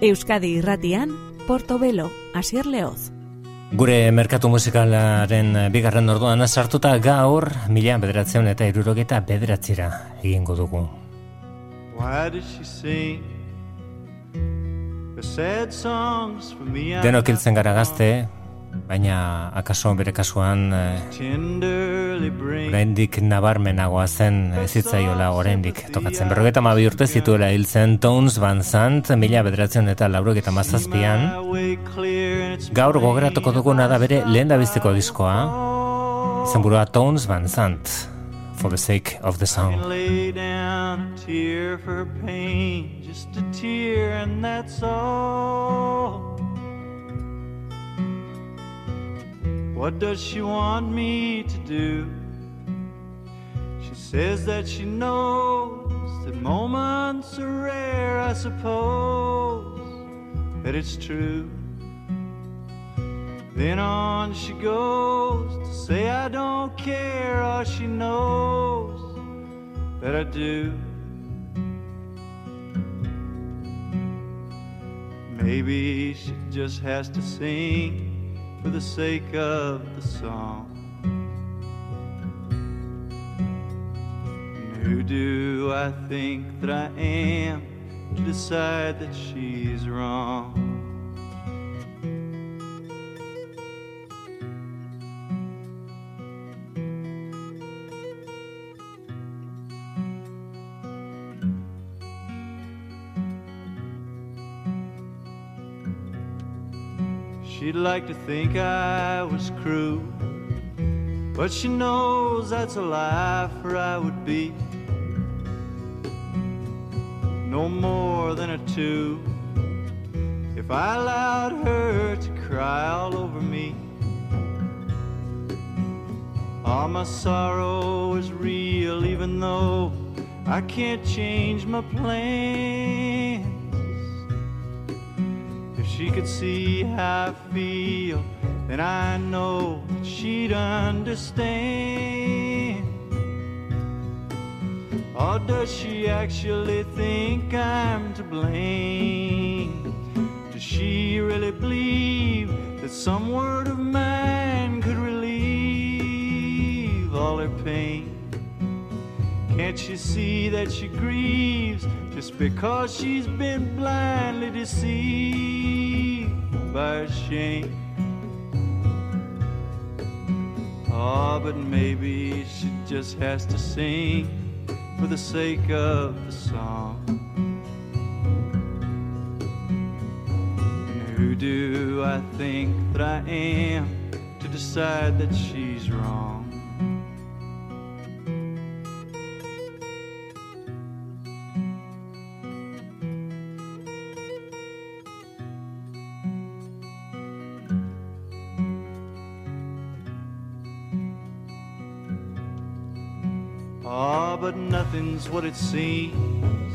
Euskadi irratian, Portobelo, Asier Leoz. Gure merkatu musikalaren bigarren orduan sartuta gaur, mila bederatzen eta irurogeta bederatzera egingo dugu. Denok iltzen gara gazte, baina akaso bere kasuan oraindik nabarmenagoa zen ezitzaiola oraindik tokatzen. Berrogeta mabi urte zituela hiltzen Tones Van Sant, mila bederatzen eta laurogeta mazazpian. Gaur gogeratuko duguna da bere lehen da bizteko diskoa, zen burua Tones Van Sant, for the sake of the song. Just a tear and that's all What does she want me to do? She says that she knows that moments are rare, I suppose, that it's true. Then on she goes to say, I don't care, all she knows that I do. Maybe she just has to sing for the sake of the song. And who do I think that I am to decide that she's wrong? She'd like to think I was cruel, but she knows that's a lie, for I would be. No more than a two. If I allowed her to cry all over me. All my sorrow is real, even though I can't change my plans she could see how I feel, then I know she'd understand. Or does she actually think I'm to blame? Does she really believe that some word of mine could relieve all her pain? Can't she see that she grieves just because she's been blindly deceived by shame? Oh, but maybe she just has to sing for the sake of the song. And who do I think that I am to decide that she's wrong? Nothing's what it seems.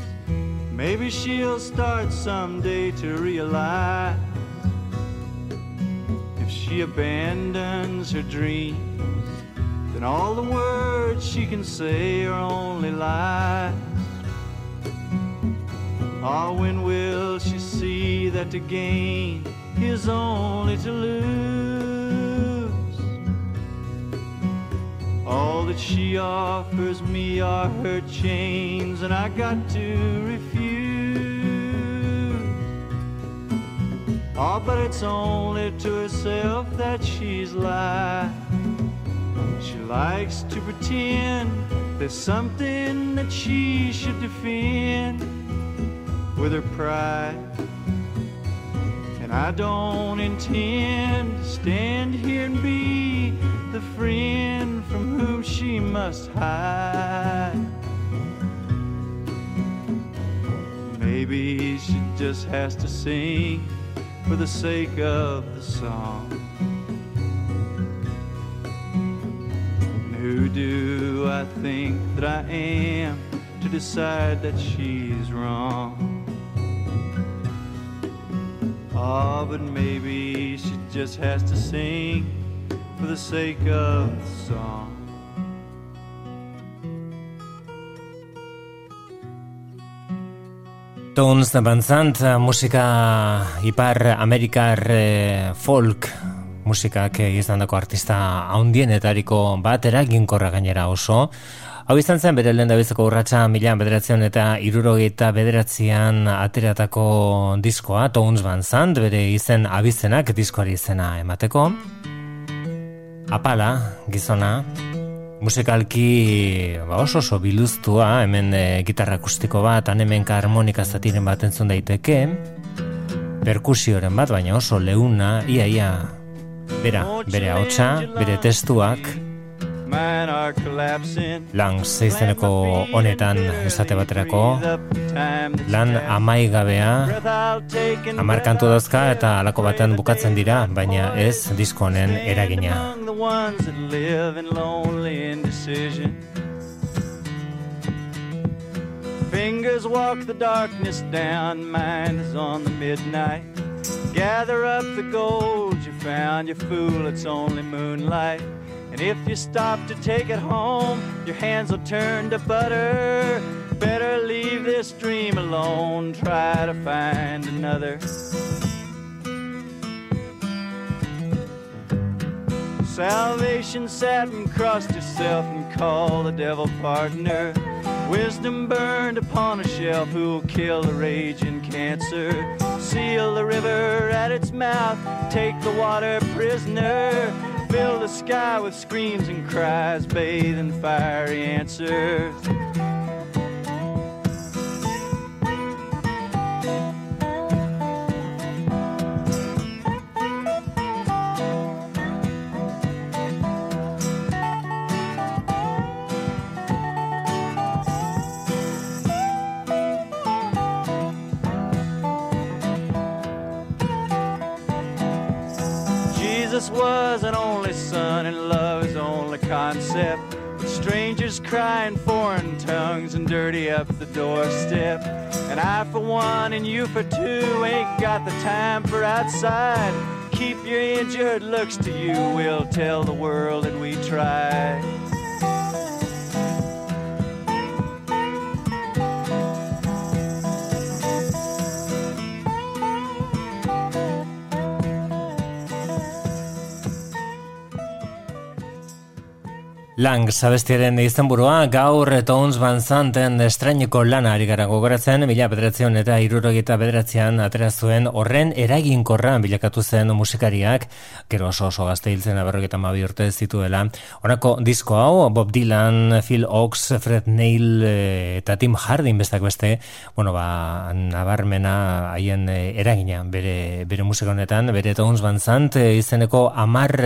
Maybe she'll start someday to realize if she abandons her dreams, then all the words she can say are only lies. Oh, when will she see that to gain is only to lose? All that she offers me are her chains, and I got to refuse. Oh, but it's only to herself that she's lied. She likes to pretend there's something that she should defend with her pride. I don't intend to stand here and be the friend from whom she must hide. Maybe she just has to sing for the sake of the song. And who do I think that I am to decide that she's wrong? Oh, but maybe she just has to sing for the sake of the song. Tones Bantzant, musika ipar Amerikar eh, folk musikak izan dako artista haundienetariko bat eraginkorra gainera oso. Hau izan zen bere lehen dabizeko urratxa milan bederatzean eta irurogeita bederatzean ateratako diskoa, Tones Bantzant, bere izen abizenak diskoari izena emateko. Apala, gizona, musikalki ba, oso oso biluztua, hemen e, gitarra akustiko bat, anemenka harmonika zatiren bat entzun daiteke, perkusioren bat, baina oso leuna, ia, ia, bera, bere haotxa, bere testuak, Lan zeizeneko honetan esate baterako. Lan amaigabea Amarkantu dauzka eta alako batean bukatzen dira Baina ez diskonen eragina. Fingers walk the darkness down Mind is on the midnight. Gather up the gold you found You fool, it's only moonlight And if you stop to take it home, your hands will turn to butter. Better leave this dream alone, try to find another. Salvation sat and crossed herself and called the devil partner. Wisdom burned upon a shelf who'll kill the raging cancer. Seal the river at its mouth, take the water prisoner fill the sky with screams and cries, bathe in fiery answers. Jesus was an only son, and love is only concept. But strangers cry in foreign tongues and dirty up the doorstep. And I, for one, and you for two, ain't got the time for outside. Keep your injured looks to you, we'll tell the world that we tried. Lang, sabestiaren izan burua, gaur Tones Van Zanten estrainiko lana ari gara gogoratzen, mila bedratzean eta irurogeta bederatzean atera zuen horren eraginkorra bilakatu zen musikariak, gero oso oso gazte hiltzen aberrogeta mabi urte zituela. Honako disko hau, Bob Dylan, Phil Oaks, Fred Neil eh, eta Tim Hardin bestak beste, bueno, ba, nabarmena haien eh, eragina bere, bere musika honetan, bere Tones Van Sant eh, izeneko amar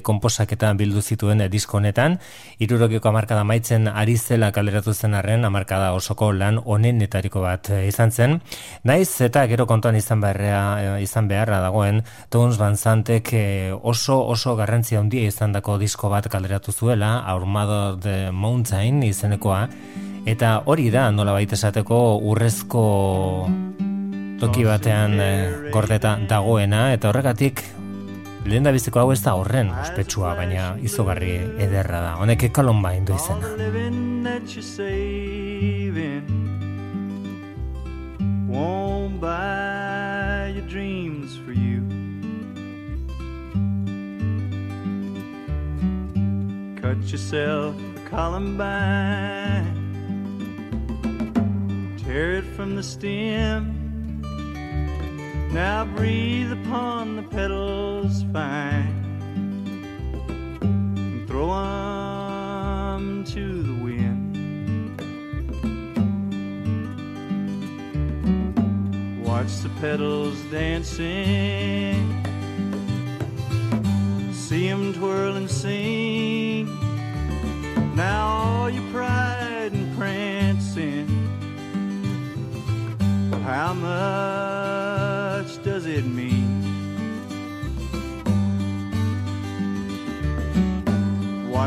komposaketan bildu zituen disko honetan, irurokiko amarkada maitzen ari zela kaleratu zen arren, amarkada osoko lan onenetariko bat eh, izan zen. Naiz eta gero kontuan izan beharra, eh, izan beharra dagoen, Tones Van Zantek eh, oso oso garrantzia handia izan dako disko bat kaleratu zuela, Armado the Mountain izenekoa, eta hori da nola baita esateko urrezko toki batean gordeta dagoena, eta horregatik lehen da biziko hau ez da horren ospetsua, baina izugarri ederra da. Honek ekalon bain du izena. Won't buy your dreams for you Cut yourself a columbine Tear it from the stem Now breathe upon the petals fine and throw them to the wind. Watch the petals dancing, see them twirl and sing. Now all your pride and prancing, how much? does it mean?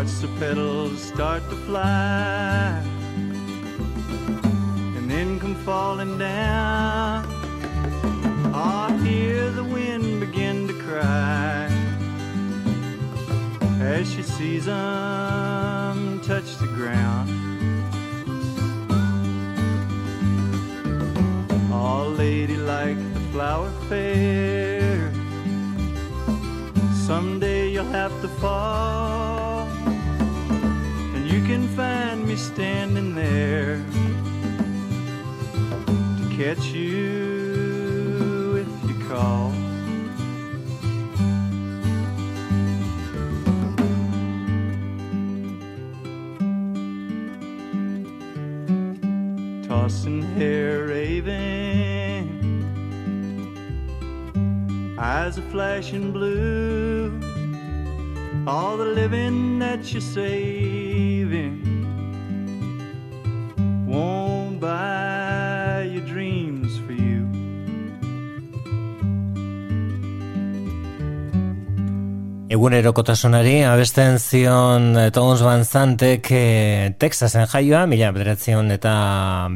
Watch the petals start to fly and then come falling down. I hear the wind begin to cry as she sees them touch the ground. All lady like the flower fair. Someday you'll have to fall, can find me standing there to catch you if you call. Tossing hair raving, eyes are flashing blue. All the living that you're saving won't buy your dreams for you. Egunerokotasunari abesten zion eh, Tons Van Zantek e, Texasen jaioa, mila bederatzion eta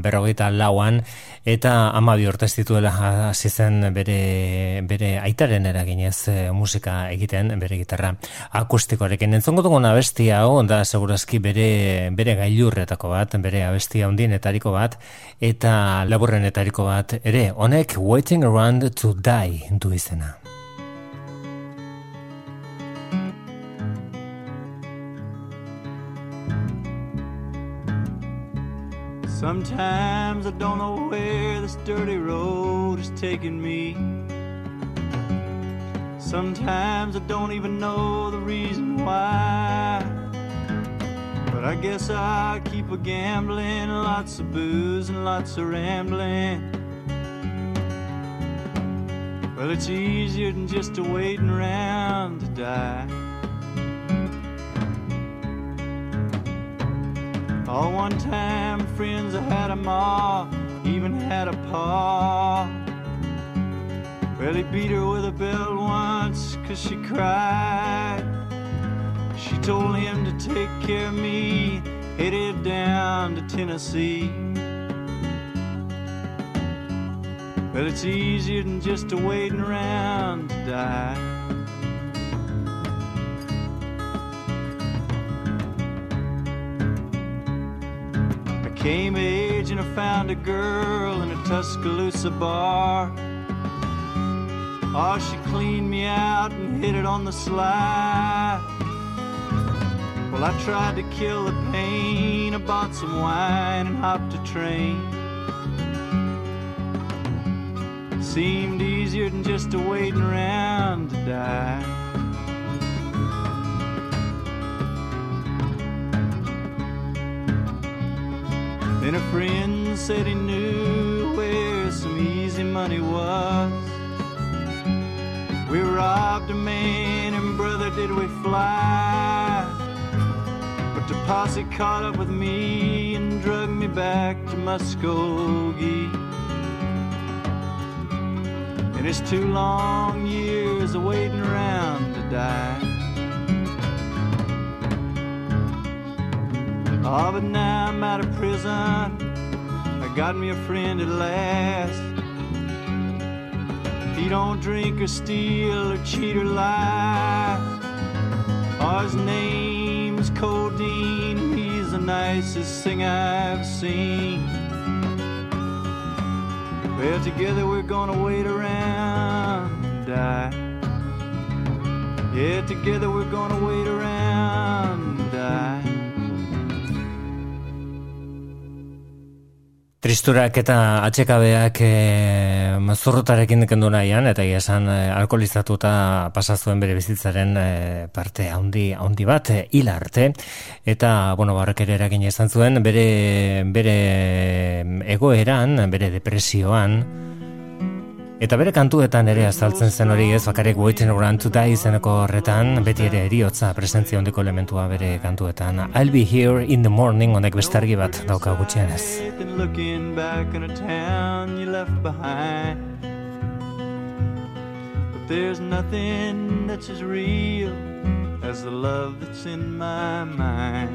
berrogeita lauan, eta ama bi urte zituela hasi zen bere, bere aitaren eraginez e, musika egiten, bere gitarra akustikoarekin. Entzongo dugun abestia hau, da segurazki bere, bere gailurretako bat, bere abestia ondienetariko bat, eta laburrenetariko bat, ere, honek Waiting Around to Die du izena. Sometimes I don't know where this dirty road is taking me. Sometimes I don't even know the reason why. But I guess I keep a gambling, lots of booze and lots of rambling. Well, it's easier than just a waiting around to die. Oh, one time friends I had a ma, even had a pa. Well, he beat her with a belt once cause she cried. She told him to take care of me, headed down to Tennessee. Well, it's easier than just a waiting around to die. Came age and I found a girl in a Tuscaloosa bar. Oh, she cleaned me out and hit it on the sly. Well, I tried to kill the pain. I bought some wine and hopped a train. Seemed easier than just a waiting around to die. Then a friend said he knew where some easy money was. We robbed a man and brother did we fly. But the posse caught up with me and drug me back to Muskogee. And it's two long years of waiting around to die. Oh, but now I'm out of prison. I got me a friend at last. He don't drink or steal or cheat or lie. Oh, his name's Codeine. He's the nicest thing I've seen. Well, together we're gonna wait around and die. Yeah, together we're gonna wait around and die. Tristurak eta atxekabeak e, zurrutarekin kendu nahian, eta esan e, alkoholizatuta pasazuen bere bizitzaren e, parte handi, handi bat, e, hil arte, eta, bueno, barrek ere eragin izan zuen, bere, bere egoeran, bere depresioan, Eta bere kantuetan ere azaltzen zen hori ez bakarek waiting around to die izeneko horretan, beti ere eriotza presentzia ondiko elementua bere kantuetan. I'll be here in the morning honek bestargi bat dauka gutxien ez. There's nothing that's as real as the love that's in my mind.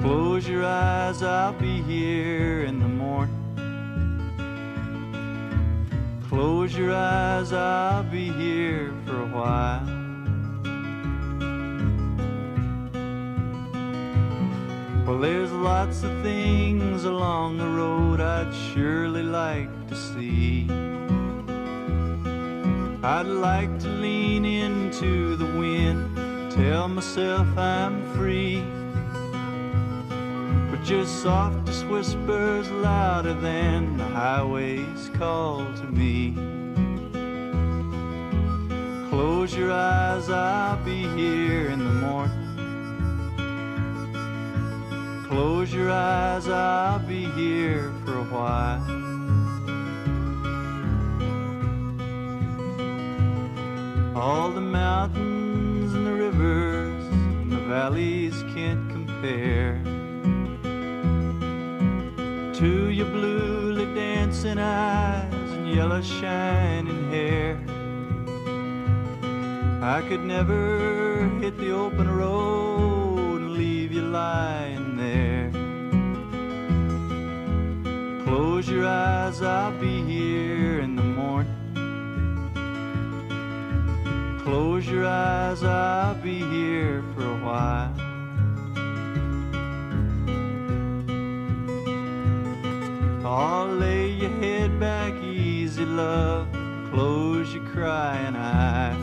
Close your eyes, I'll be here in the morning. Close your eyes, I'll be here for a while. Well, there's lots of things along the road I'd surely like to see. I'd like to lean into the wind, tell myself I'm free. But your softest whispers louder than the highway's call to me. Close your eyes, I'll be here in the morning. Close your eyes, I'll be here for a while. All the mountains and the rivers and the valleys can't compare to your bluely dancing eyes and yellow shining hair. I could never hit the open road and leave you lying there. Close your eyes, I'll be here in the morning. Close your eyes, I'll be here for a while. Love. Close your crying eyes.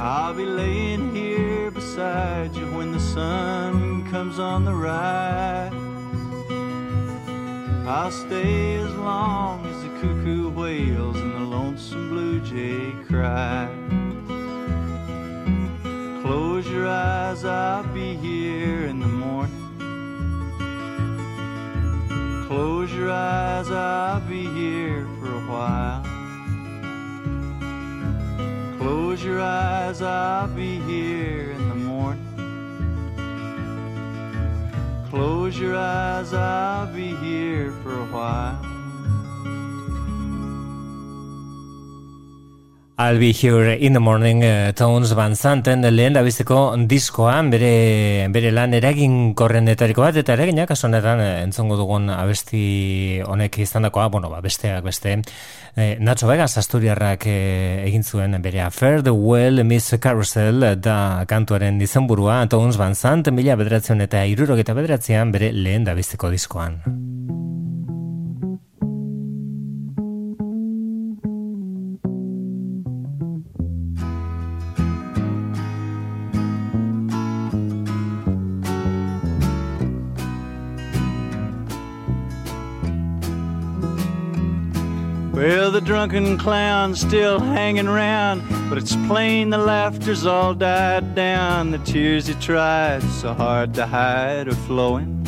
I'll be laying here beside you when the sun comes on the rise. I'll stay as long as the cuckoo wails and the lonesome blue jay cries. Close your eyes, I'll be here in the morning. Close your eyes, I'll while. Close your eyes, I'll be here in the morning. Close your eyes, I'll be here for a while. I'll be here in the morning uh, Tones Van Zanten lehen da biziko diskoan bere, bere lan eragin korrendetariko bat eta eraginak asonetan uh, entzongo dugun abesti honek izan dakoa, bueno, ba, besteak beste eh, Nacho Vegas Asturiarrak eh, egin zuen bere Affair the Well Miss Carousel da kantuaren dizenburua Tones Van Zanten mila bederatzen eta irurogeta bederatzean bere lehen da biziko diskoan Well, the drunken clown's still hanging round, but it's plain the laughter's all died down. The tears he tried so hard to hide are flowing.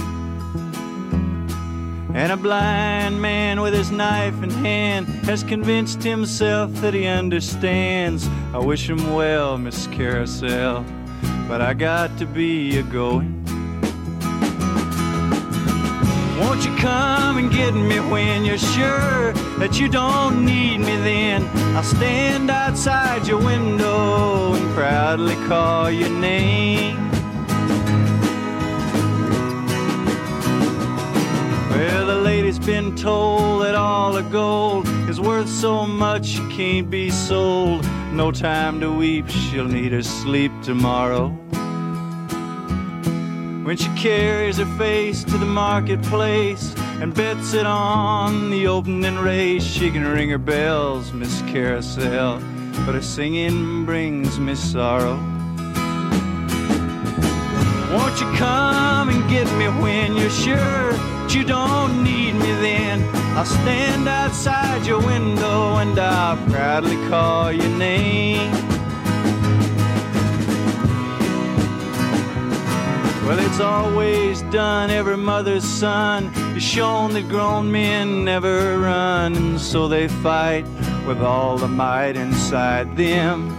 And a blind man with his knife in hand has convinced himself that he understands. I wish him well, Miss Carousel, but I got to be a going. Won't you come and get me when you're sure that you don't need me then? I'll stand outside your window and proudly call your name. Well, the lady's been told that all the gold is worth so much it can't be sold. No time to weep, she'll need her sleep tomorrow. When she carries her face to the marketplace and bets it on the opening race, she can ring her bells, Miss Carousel, but her singing brings me sorrow. Won't you come and get me when you're sure that you don't need me then? I'll stand outside your window and I'll proudly call your name. Well, it's always done, every mother's son is shown that grown men never run, and so they fight with all the might inside them.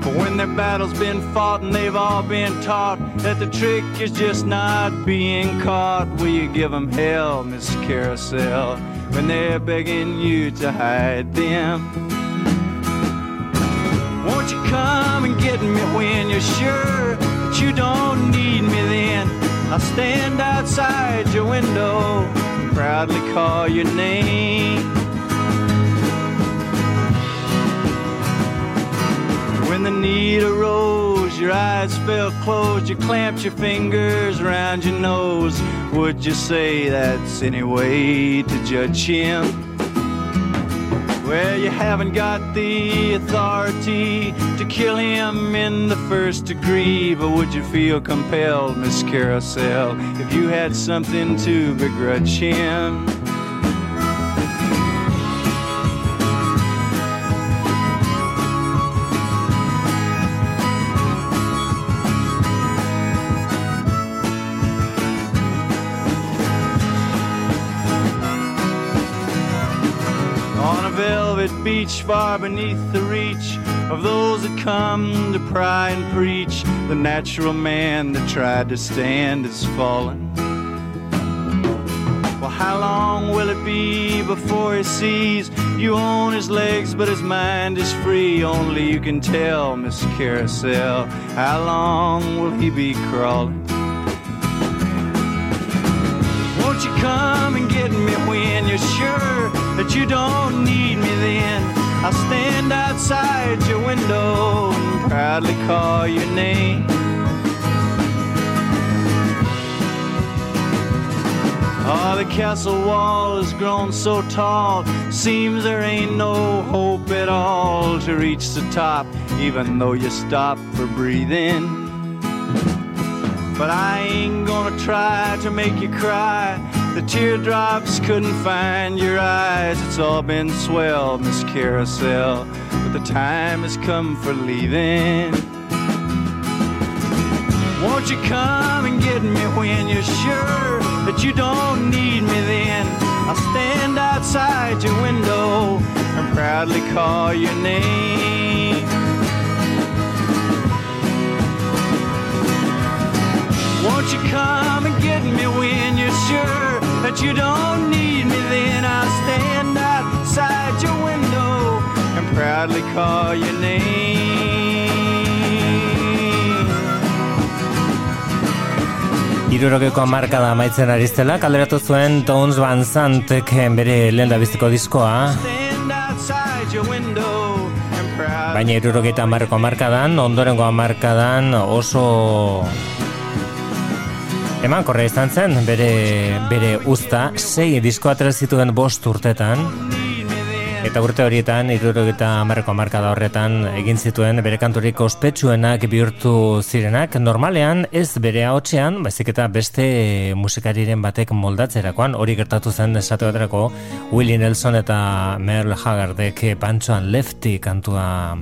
But when their battle's been fought and they've all been taught that the trick is just not being caught, will you give them hell, Miss Carousel, when they're begging you to hide them? Won't you come and get me when you're sure you don't need me then? I'll stand outside your window and proudly call your name. When the need arose, your eyes fell closed, you clamped your fingers around your nose. Would you say that's any way to judge him? Well, you haven't got the authority to kill him in the first degree, but would you feel compelled, Miss Carousel, if you had something to begrudge him? Beach far beneath the reach of those that come to pry and preach. The natural man that tried to stand is fallen. Well, how long will it be before he sees you own his legs, but his mind is free? Only you can tell, Miss Carousel. How long will he be crawling? Won't you come and get me when you're sure you don't need me then? I'll stand outside your window and proudly call your name. Oh, the castle wall has grown so tall, seems there ain't no hope at all to reach the top, even though you stop for breathing. But I ain't gonna try to make you cry. The teardrops couldn't find your eyes. It's all been swell, Miss Carousel. But the time has come for leaving. Won't you come and get me when you're sure that you don't need me then? I'll stand outside your window and proudly call your name. Won't you come and get me when you're sure that you don't need me? Then I'll stand outside your window and proudly call your name. Irurogeko amarka da maitzen ariztela, kalderatu zuen Tones Van Zantek bere lehen biztiko diskoa. Baina irurogeita amarko amarkadan, ondorengo amarkadan oso Eman korre izan zen, bere, bere usta, sei disko zituen bost urtetan, eta urte horietan, iruro eta amarreko amarkada horretan, egin zituen bere kanturik ospetsuenak bihurtu zirenak, normalean ez bere haotxean, baizik eta beste musikariren batek moldatzerakoan, hori gertatu zen esate baterako, Willie Nelson eta Merle Haggardek pantsoan lefti kantua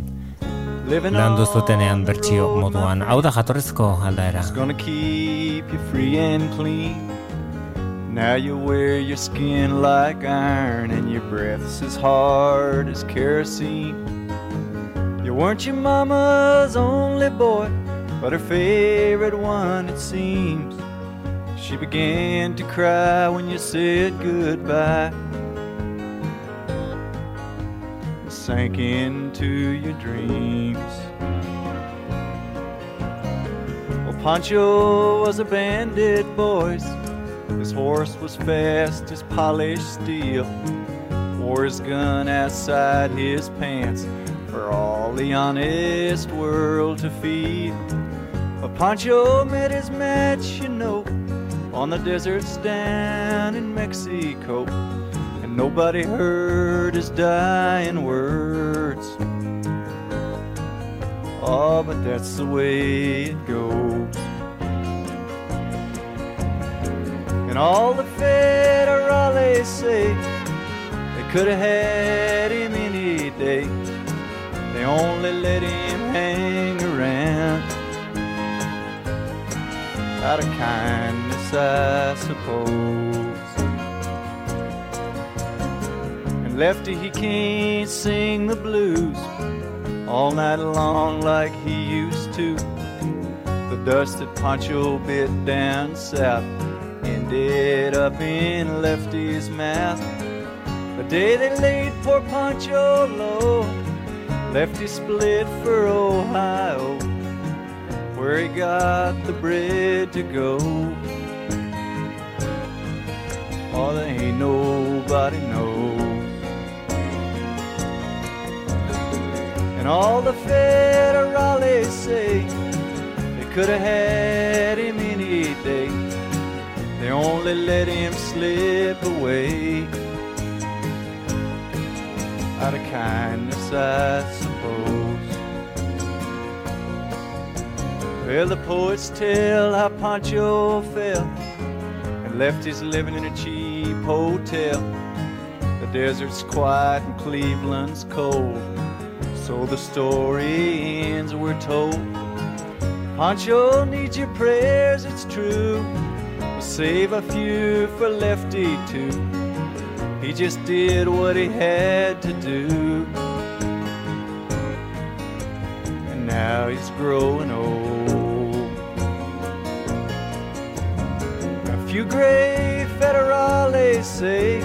landu zutenean bertsio moduan. Hau da jatorrezko aldaera. gonna keep you free and clean. Now you wear your skin like iron and your breath's as hard as kerosene. You weren't your mama's only boy, but her favorite one it seems. She began to cry when you said goodbye. Sank into your dreams. Well, Pancho was a bandit, boys. His horse was fast as polished steel. Wore his gun outside his pants for all the honest world to feel. But Pancho met his match, you know, on the deserts down in Mexico nobody heard his dying words. Oh, but that's the way it goes. And all the federales say they could have had him any day. They only let him hang around out of kindness, I suppose. Lefty, he can't sing the blues all night long like he used to. The dust that Pancho bit down south ended up in Lefty's mouth. The day they laid poor Pancho low, Lefty split for Ohio, where he got the bread to go. Oh, there ain't nobody knows. And all the federales say they could have had him any day. They only let him slip away. Out of kindness, I suppose. Well, the poets tell how Pancho fell and left his living in a cheap hotel. The desert's quiet and Cleveland's cold. So the story ends, we're told. Pancho needs your prayers, it's true. We'll save a few for Lefty too. He just did what he had to do. And now he's growing old. A few gray federales say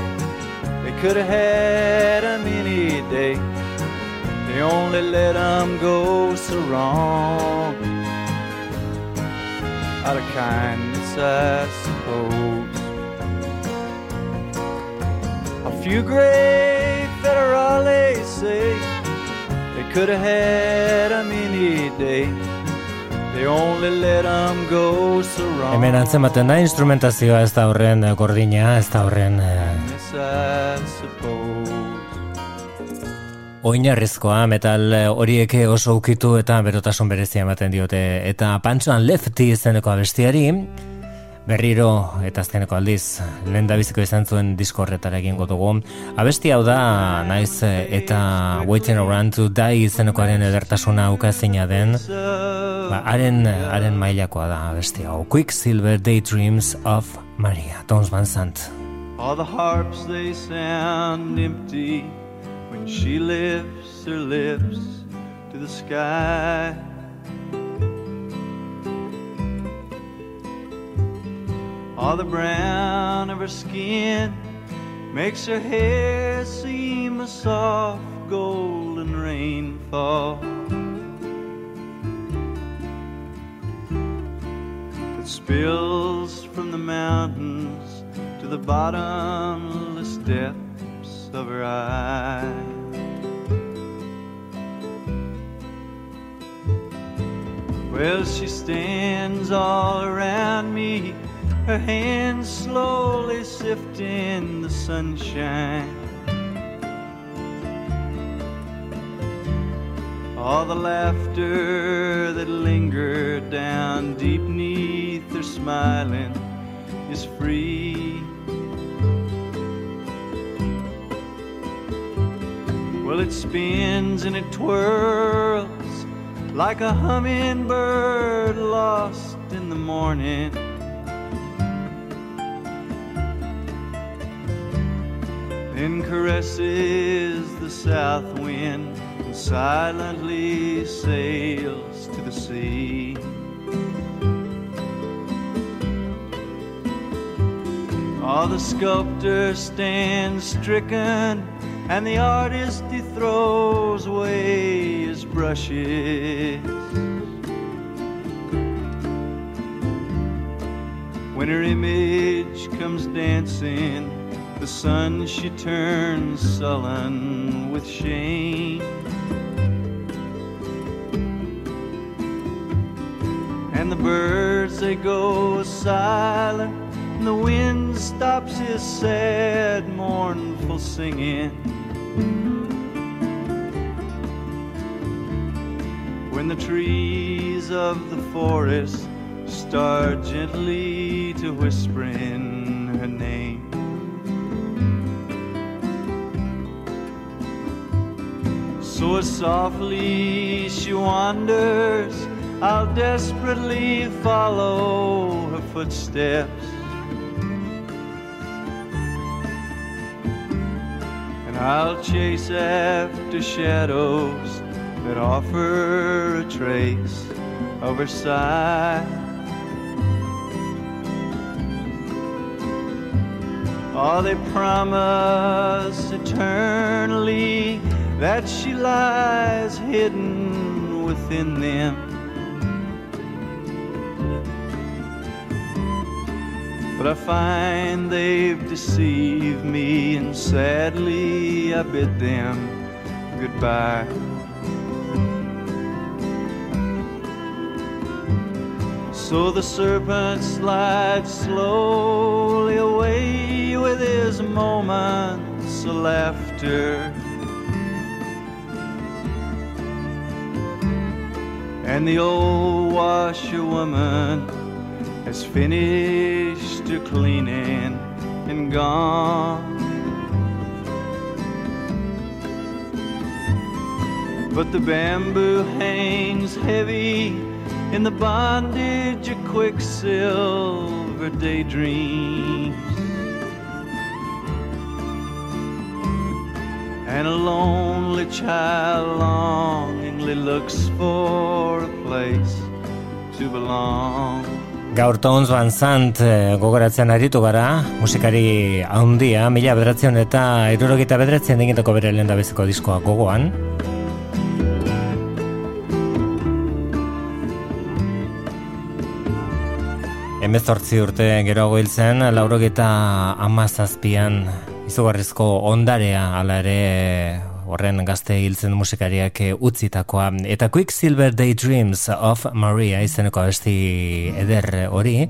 they could have had him any day. They only let him go so wrong out of kindness, I suppose. A few great federales say they could have had him any day. They only let him go so wrong. Hemen antzematen da instrumentazioa ez da horren gordina, ez da horren... Suppose. Oinarrizkoa metal horiek oso ukitu eta berotasun berezia ematen diote. Eta pantsoan lefti izeneko abestiari berriro eta azkeneko aldiz lehen da biziko izan zuen disko horretara egin dugu. Abesti hau da naiz eta waiting around to die izenekoaren edertasuna ukazina den ba, haren, haren mailakoa da abesti hau. Quick Silver Daydreams of Maria Tons Van Sant. All the harps they sound empty she lifts her lips to the sky. All the brown of her skin makes her hair seem a soft golden rainfall. That spills from the mountains to the bottomless depths of her eyes. Well, she stands all around me, her hands slowly sifting the sunshine. All the laughter that lingered down deep neath her smiling is free. Well, it spins and it twirls like a hummingbird lost in the morning. Then caresses the south wind and silently sails to the sea. All the sculptor stands stricken and the artist he throws away his brushes. When her image comes dancing, the sun she turns sullen with shame. And the birds they go silent, and the wind stops his sad, mournful singing. When the trees of the forest start gently to whisper in her name. So softly she wanders, I'll desperately follow her footsteps. I'll chase after shadows that offer a trace of her sigh. Oh, they promise eternally that she lies hidden within them. But I find they've deceived me, and sadly I bid them goodbye. So the serpent slides slowly away with his moments of laughter. And the old washerwoman has finished her cleaning and gone. But the bamboo hangs heavy in the bondage of quicksilver daydreams. And a lonely child longingly looks for a place to belong. Gaur Tons Van Sant eh, gogoratzen aritu gara, musikari handia, mila bederatzen eta irurogita bederatzen egiteko bere lehen da diskoa gogoan. Hemezortzi urte geroago hil zen, laurogeta amazazpian izugarrizko ondarea ala ere horren gazte hiltzen musikariak utzitakoa. Eta Quicksilver Daydreams of Maria izeneko abesti eder hori,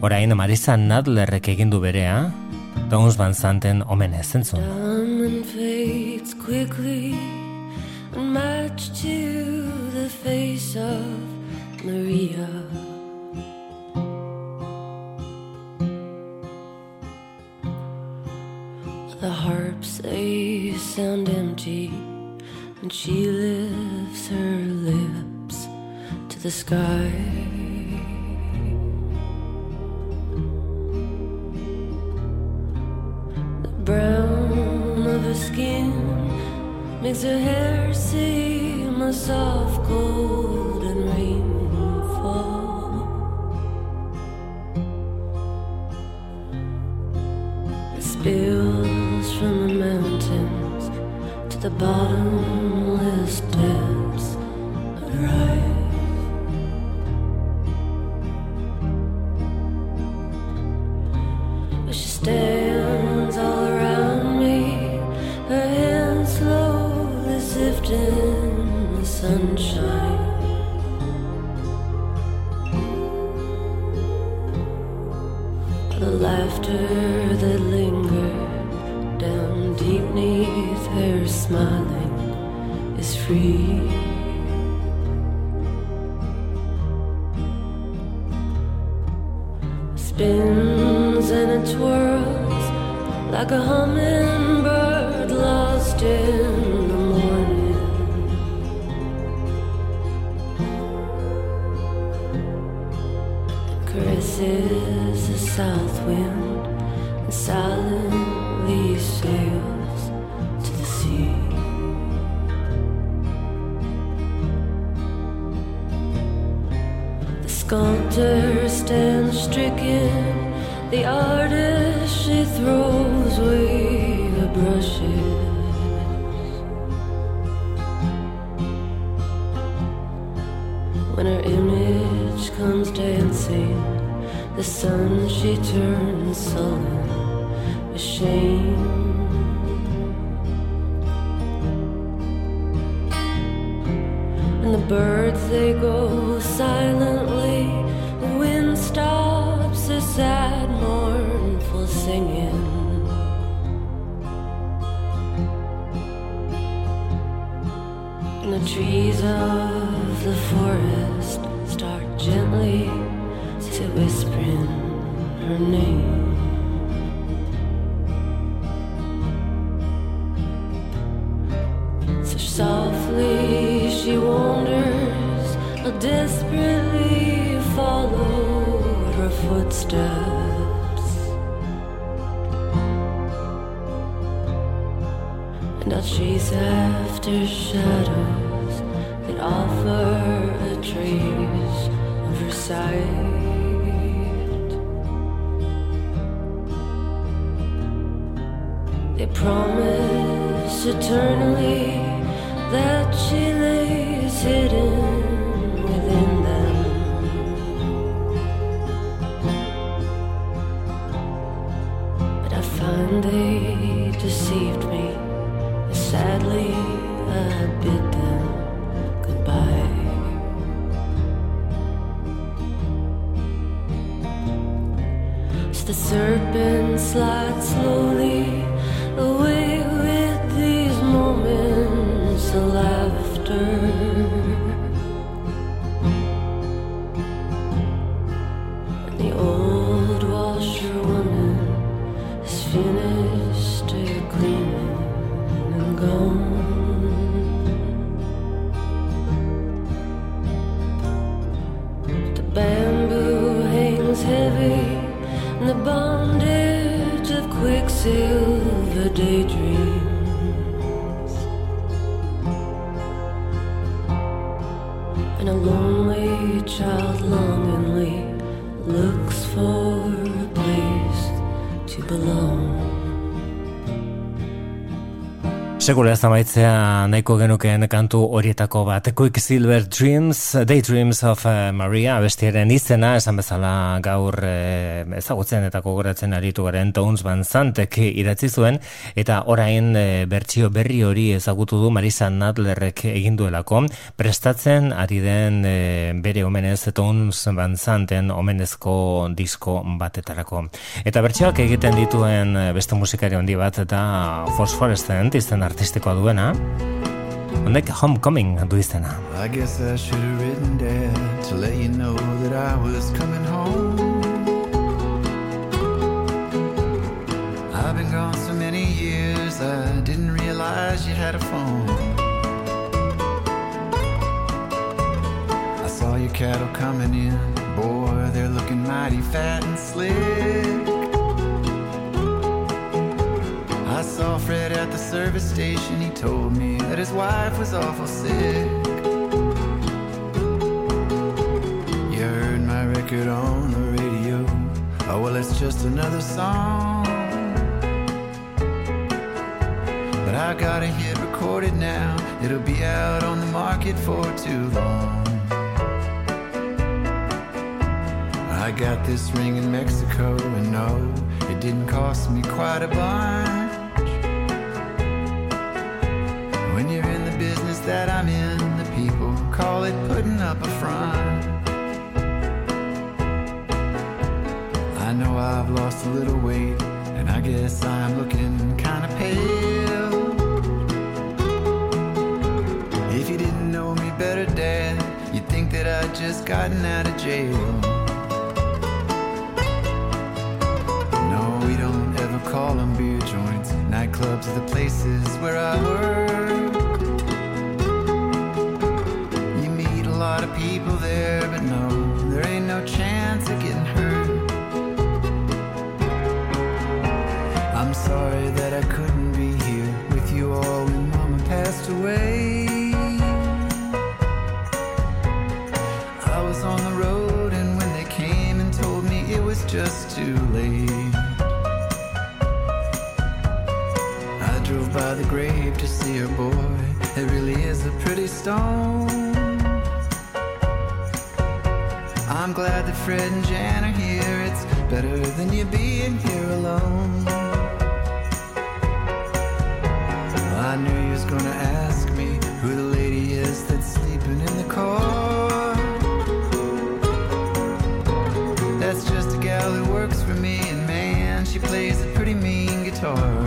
orain Marisa Nadlerrek egindu berea, Downs Van Santen omen zentzun. fades quickly and match to the face of Maria. The harps they sound empty, and she lifts her lips to the sky. The brown of her skin makes her hair seem a soft golden rainfall. spills the bottomless depths eyes. But she stands all around me, her hands slowly sifting the sunshine. The laughter that lingered down deep her smiling is free. Spins and it twirls like a hummingbird I'll chase after shadows that offer a trace of her sight. They promise eternally that she lays hidden Sekula ez amaitzea nahiko genuken kantu horietako bat Quick Silver Dreams, Daydreams of uh, Maria bestiaren izena, esan bezala gaur uh, ezagutzen eta kogoratzen aritu garen Tones Van Zantek idatzi zuen eta orain uh, bertsio berri hori ezagutu du Marisa Nadlerrek eginduelako prestatzen ari den bere omenez Tones Van Zanten omenezko disko batetarako. Eta bertsioak egiten dituen beste musikari handi bat eta Phosphorescent izten artistikoa duena. Honek homecoming du izena. I guess I should have written dad to let you know that I was coming home. I've been gone so many years I didn't realize you had a phone. I saw your cattle coming in. Boy, they're looking mighty fat and slick. Saw Fred at the service station. He told me that his wife was awful sick. You heard my record on the radio. Oh, well, it's just another song. But I got a hit recorded now. It'll be out on the market for too long. I got this ring in Mexico, and no, it didn't cost me quite a bunch. that I'm in, the people call it putting up a front. I know I've lost a little weight, and I guess I'm looking kinda pale. If you didn't know me better, Dad, you'd think that I'd just gotten out of jail. No, we don't ever call them beer joints. Nightclubs are the places where I work. People there, but no, there ain't no chance of getting hurt. I'm sorry that I couldn't be here with you all when Mama passed away. I was on the road, and when they came and told me it was just too late. I drove by the grave to see her boy. It really is a pretty stone. I'm glad that Fred and Jan are here. It's better than you being here alone. I knew you was gonna ask me who the lady is that's sleeping in the car. That's just a gal who works for me, and man, she plays a pretty mean guitar.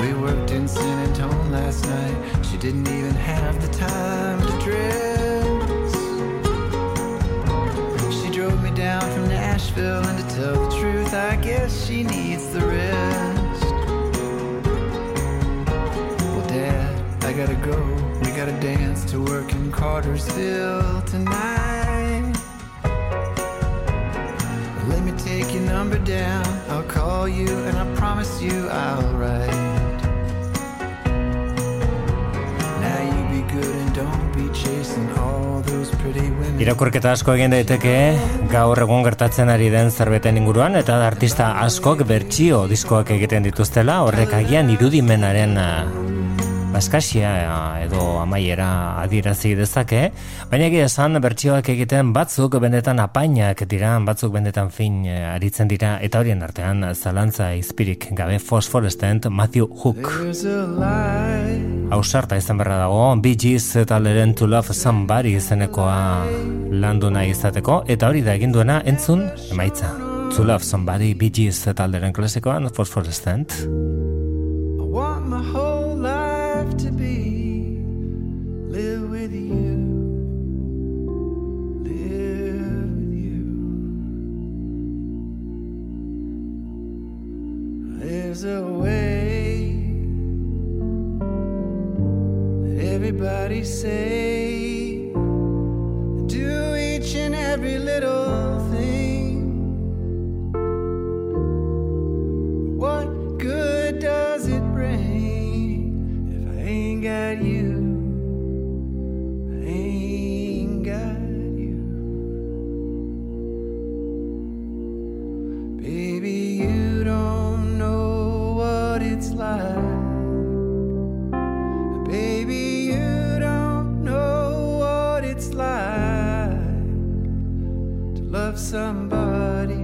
We worked in San Antonio last night. She didn't even to work in Cartersville tonight. Let me take your number down. I'll call you, and I promise you I'll write. Irakurketa asko egin daiteke gaur egun gertatzen ari den zerbeten inguruan eta artista askok bertsio diskoak egiten dituztela horrek agian irudimenaren baskasia eh, edo amaiera adierazi dezake, baina egia esan bertsioak egiten batzuk benetan apainak dira, batzuk benetan fin eh, aritzen dira, eta horien artean zalantza izpirik gabe fosforestent Matthew Hook. Hausarta izan berra dago, BG's eta leren to love somebody izenekoa landu nahi izateko, eta hori da egin duena entzun emaitza. To love somebody, BG's eta leren klasikoan. Fosforestent. is that Everybody say, do each and every little thing. What good does it bring if I ain't got you? love somebody.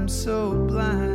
I'm so blind.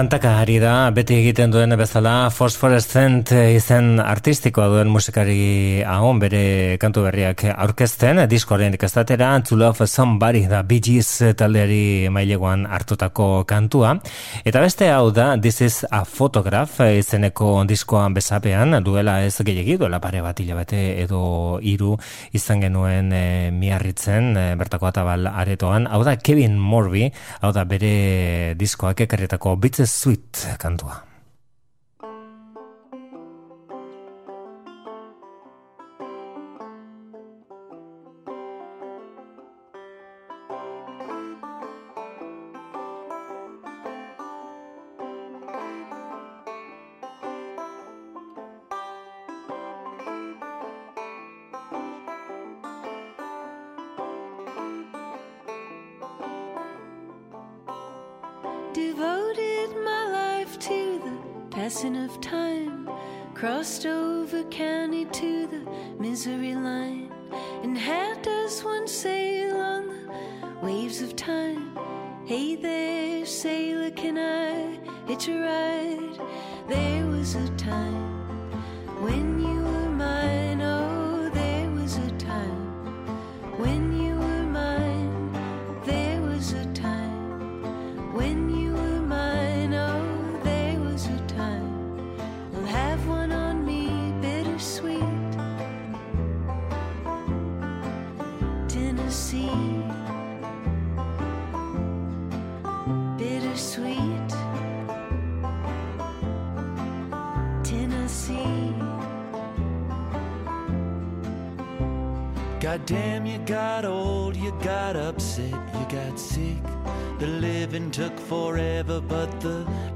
tantaka ari da, beti egiten duen bezala fosforescent izen artistikoa duen musikari ahon bere kantu berriak aurkezten, diskoren ikastatera To Love Somebody da Bee Gees taldeari maileguan hartutako kantua. Eta beste hau da This is a Photograph izeneko diskoan bezapean, duela ez gehiagi, duela pare bat hilabete edo hiru izan genuen e, miarritzen e, bertako atabal aretoan. Hau da Kevin Morby, hau da bere diskoak ekarretako bitzez suite kantua.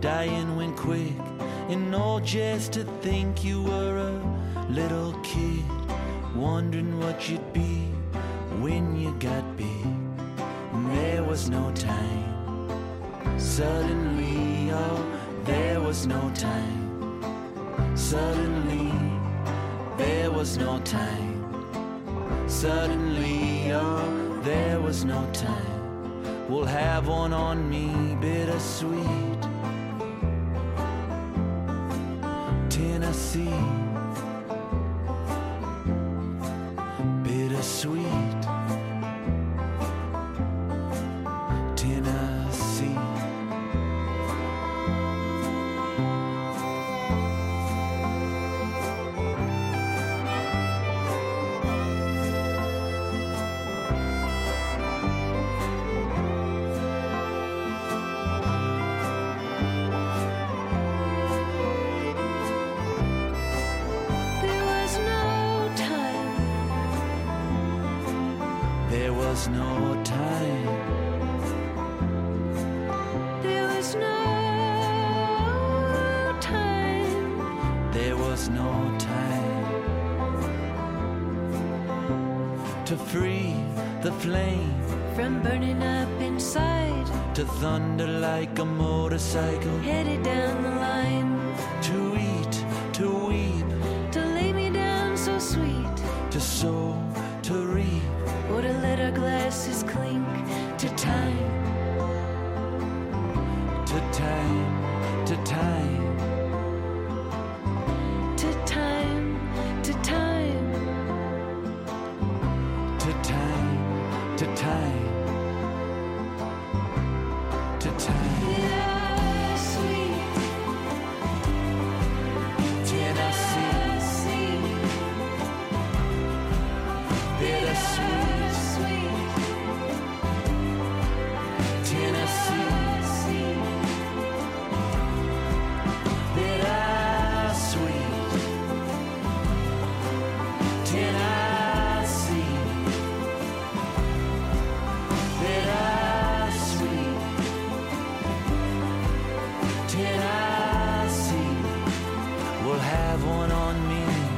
Dying went quick. And all just to think you were a little kid, wondering what you'd be when you got big. And there was no time. Suddenly, oh, there was no time. Suddenly, there was no time. Suddenly, oh, there was no time. We'll have one on me, bittersweet. Tennessee,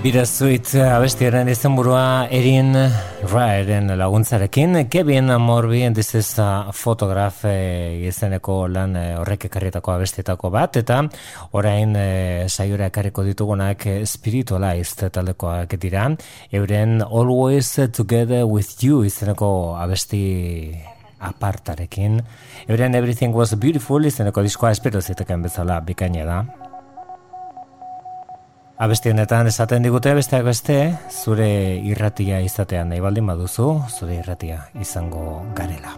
Bittersweet abestiaren izenburua Erin Raeren laguntzarekin. Kevin Morby, this is a photograph eh, izeneko lan eh, horrek ekarrietako abestietako bat, eta orain eh, saiora ekarriko ditugunak Spiritualized taldekoak dira. Euren Always Together With You izeneko abesti apartarekin. Euren Everything Was Beautiful izeneko diskoa espero ziteken bezala bikaina da. Abesti honetan esaten digute besteak beste, zure irratia izatea nahi baldin baduzu, zure irratia izango garela.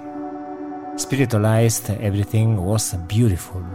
Spiritualized, everything was beautiful.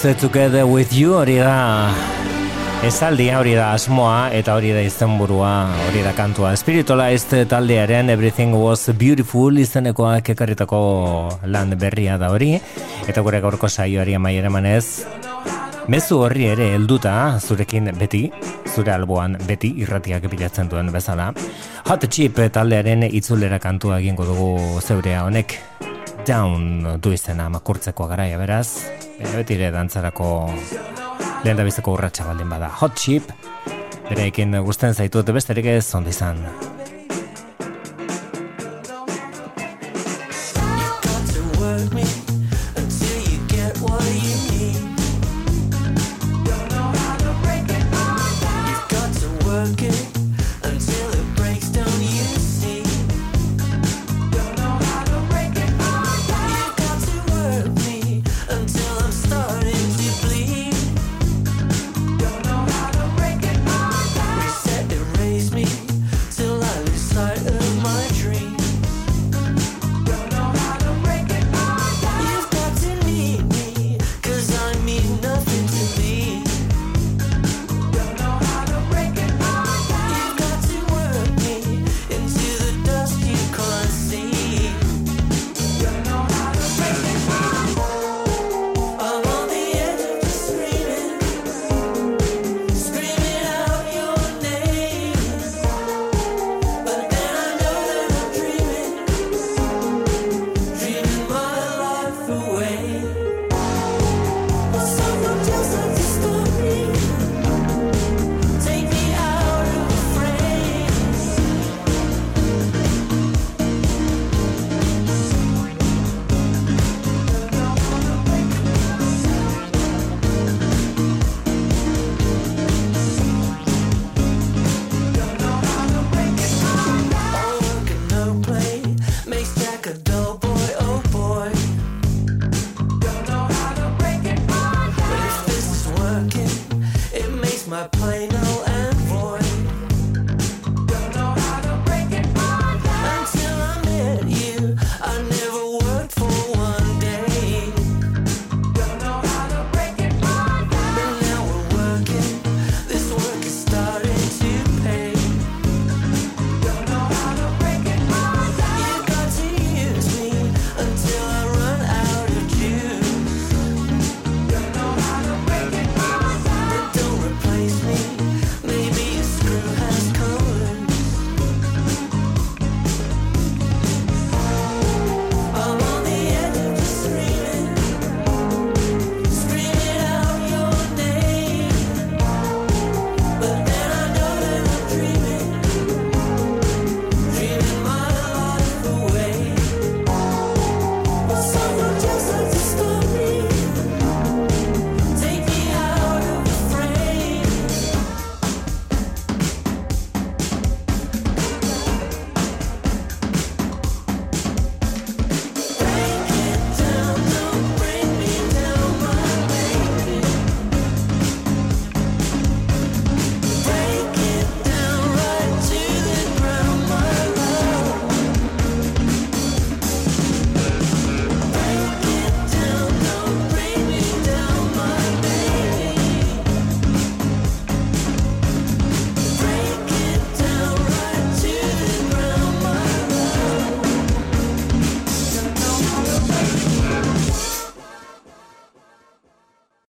Together with you hori da Esaldi hori da asmoa eta hori da izenburua, hori da kantua. Spiritualized taldearen Everything Was Beautiful izenekoak ekarritako lan berria da hori. Eta gure gaurko saioari amaiera manez, mezu horri ere helduta zurekin beti, zure alboan beti irratiak bilatzen duen bezala. Hot Chip taldearen itzulera kantua egingo dugu zeurea honek. Down du izena makurtzeko garaia beraz, beti ere dantzarako lehen da urratxa baldin bada. Hot Chip, bere ekin guztien zaitut besterik ez ondo izan.